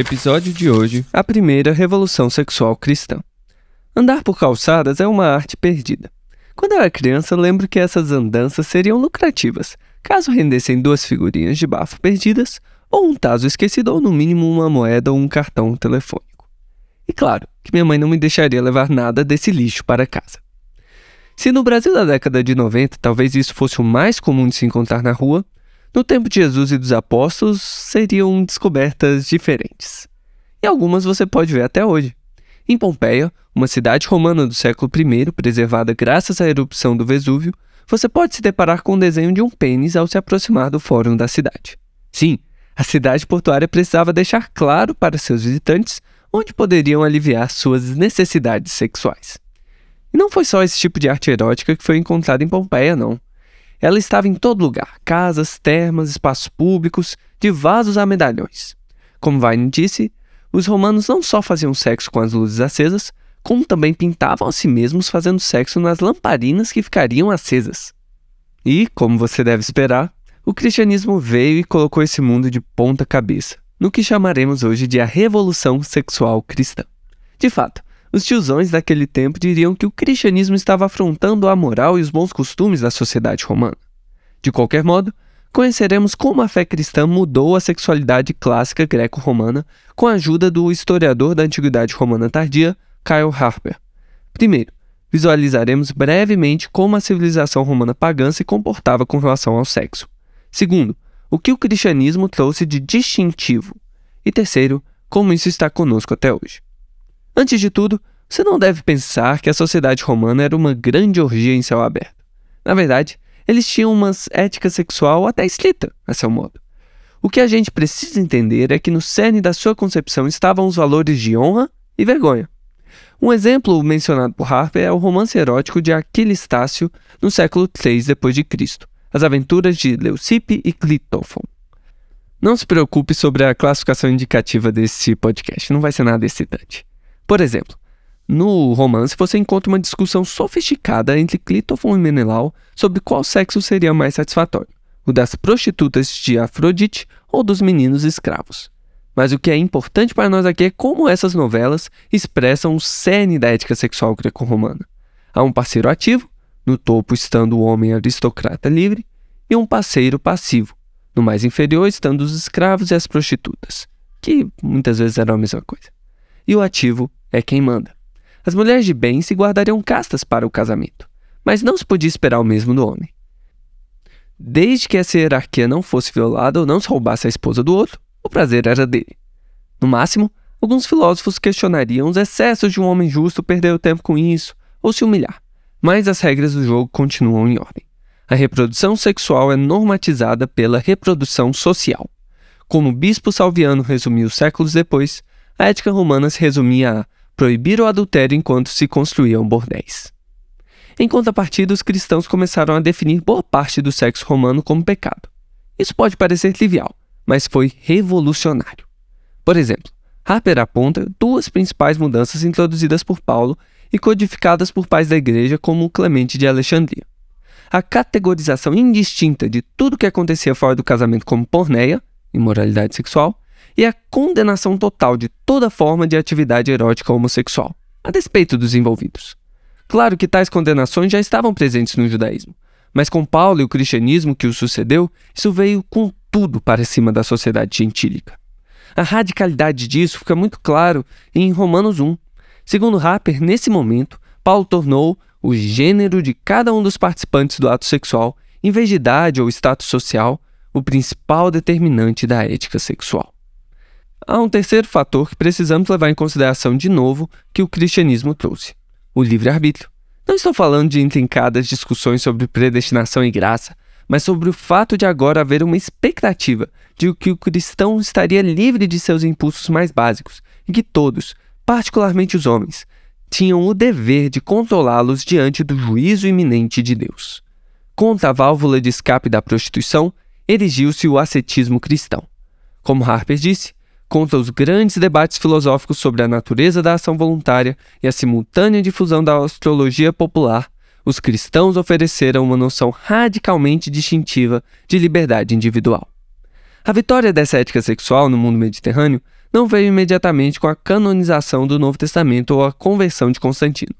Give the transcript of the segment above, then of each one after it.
Episódio de hoje: A primeira revolução sexual cristã. Andar por calçadas é uma arte perdida. Quando era criança, lembro que essas andanças seriam lucrativas, caso rendessem duas figurinhas de bafo perdidas, ou um taso esquecido, ou no mínimo uma moeda ou um cartão telefônico. E claro que minha mãe não me deixaria levar nada desse lixo para casa. Se no Brasil da década de 90 talvez isso fosse o mais comum de se encontrar na rua, no tempo de Jesus e dos apóstolos seriam descobertas diferentes. E algumas você pode ver até hoje. Em Pompeia, uma cidade romana do século I, preservada graças à erupção do Vesúvio, você pode se deparar com o desenho de um pênis ao se aproximar do fórum da cidade. Sim, a cidade portuária precisava deixar claro para seus visitantes onde poderiam aliviar suas necessidades sexuais. E não foi só esse tipo de arte erótica que foi encontrada em Pompeia, não. Ela estava em todo lugar: casas, termas, espaços públicos, de vasos a medalhões. Como Vine disse, os romanos não só faziam sexo com as luzes acesas, como também pintavam a si mesmos fazendo sexo nas lamparinas que ficariam acesas. E, como você deve esperar, o cristianismo veio e colocou esse mundo de ponta cabeça, no que chamaremos hoje de a Revolução Sexual Cristã. De fato, os tiozões daquele tempo diriam que o cristianismo estava afrontando a moral e os bons costumes da sociedade romana. De qualquer modo, conheceremos como a fé cristã mudou a sexualidade clássica greco-romana com a ajuda do historiador da antiguidade romana tardia, Kyle Harper. Primeiro, visualizaremos brevemente como a civilização romana pagã se comportava com relação ao sexo. Segundo, o que o cristianismo trouxe de distintivo. E terceiro, como isso está conosco até hoje. Antes de tudo, você não deve pensar que a sociedade romana era uma grande orgia em céu aberto. Na verdade, eles tinham uma ética sexual até estrita, a seu modo. O que a gente precisa entender é que no cerne da sua concepção estavam os valores de honra e vergonha. Um exemplo mencionado por Harper é o romance erótico de Aquilistácio no século III d.C., As Aventuras de Leucippe e Clitófon. Não se preocupe sobre a classificação indicativa desse podcast, não vai ser nada excitante. Por exemplo, no romance você encontra uma discussão sofisticada entre Clitófon e Menelau sobre qual sexo seria mais satisfatório, o das prostitutas de Afrodite ou dos meninos escravos. Mas o que é importante para nós aqui é como essas novelas expressam o cerne da ética sexual greco-romana. Há um parceiro ativo, no topo estando o homem aristocrata livre, e um parceiro passivo, no mais inferior estando os escravos e as prostitutas, que muitas vezes eram a mesma coisa. E o ativo é quem manda. As mulheres de bem se guardariam castas para o casamento, mas não se podia esperar o mesmo do homem. Desde que essa hierarquia não fosse violada ou não se roubasse a esposa do outro, o prazer era dele. No máximo, alguns filósofos questionariam os excessos de um homem justo perder o tempo com isso ou se humilhar, mas as regras do jogo continuam em ordem. A reprodução sexual é normatizada pela reprodução social. Como o bispo Salviano resumiu séculos depois, a ética romana se resumia a proibir o adultério enquanto se construíam bordéis. Em contrapartida, os cristãos começaram a definir boa parte do sexo romano como pecado. Isso pode parecer trivial, mas foi revolucionário. Por exemplo, Harper aponta duas principais mudanças introduzidas por Paulo e codificadas por pais da igreja como Clemente de Alexandria. A categorização indistinta de tudo que acontecia fora do casamento como porneia, imoralidade sexual, e a condenação total de toda forma de atividade erótica homossexual, a despeito dos envolvidos. Claro que tais condenações já estavam presentes no judaísmo, mas com Paulo e o cristianismo que o sucedeu, isso veio com tudo para cima da sociedade gentílica. A radicalidade disso fica muito claro em Romanos 1. Segundo Harper, nesse momento, Paulo tornou o gênero de cada um dos participantes do ato sexual, em vez de idade ou status social, o principal determinante da ética sexual. Há um terceiro fator que precisamos levar em consideração de novo que o cristianismo trouxe: o livre-arbítrio. Não estou falando de intrincadas discussões sobre predestinação e graça, mas sobre o fato de agora haver uma expectativa de que o cristão estaria livre de seus impulsos mais básicos e que todos, particularmente os homens, tinham o dever de controlá-los diante do juízo iminente de Deus. Contra a válvula de escape da prostituição, erigiu-se o ascetismo cristão. Como Harper disse, contra os grandes debates filosóficos sobre a natureza da ação voluntária e a simultânea difusão da astrologia popular, os cristãos ofereceram uma noção radicalmente distintiva de liberdade individual. A vitória dessa ética sexual no mundo mediterrâneo não veio imediatamente com a canonização do Novo Testamento ou a conversão de Constantino.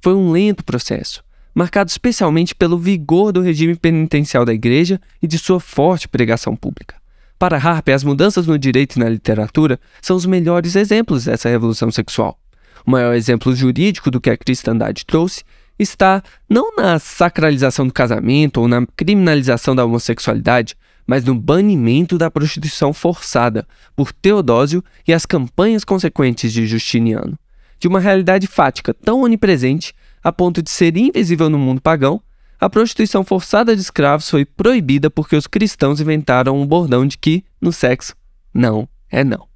Foi um lento processo, marcado especialmente pelo vigor do regime penitencial da Igreja e de sua forte pregação pública. Para Harper, as mudanças no direito e na literatura são os melhores exemplos dessa revolução sexual. O maior exemplo jurídico do que a cristandade trouxe está não na sacralização do casamento ou na criminalização da homossexualidade, mas no banimento da prostituição forçada por Teodósio e as campanhas consequentes de Justiniano. De uma realidade fática tão onipresente a ponto de ser invisível no mundo pagão, a prostituição forçada de escravos foi proibida porque os cristãos inventaram um bordão de que, no sexo, não é não.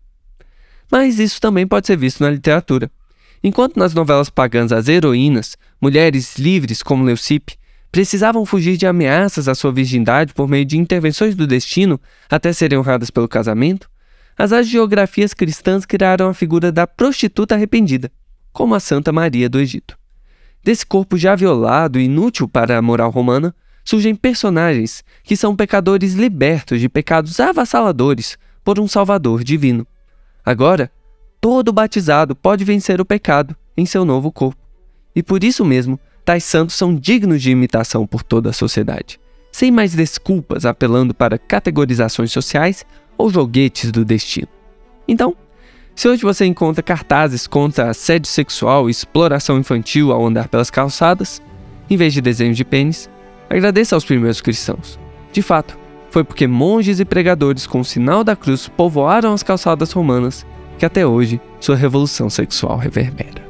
Mas isso também pode ser visto na literatura. Enquanto nas novelas pagãs as heroínas, mulheres livres como Leucippe, precisavam fugir de ameaças à sua virgindade por meio de intervenções do destino até serem honradas pelo casamento, as agiografias cristãs criaram a figura da prostituta arrependida, como a Santa Maria do Egito. Desse corpo já violado e inútil para a moral romana, surgem personagens que são pecadores libertos de pecados avassaladores por um Salvador divino. Agora, todo batizado pode vencer o pecado em seu novo corpo. E por isso mesmo, tais santos são dignos de imitação por toda a sociedade, sem mais desculpas apelando para categorizações sociais ou joguetes do destino. Então, se hoje você encontra cartazes contra assédio sexual e exploração infantil ao andar pelas calçadas, em vez de desenhos de pênis, agradeça aos primeiros cristãos. De fato, foi porque monges e pregadores com o sinal da cruz povoaram as calçadas romanas que até hoje sua revolução sexual reverbera.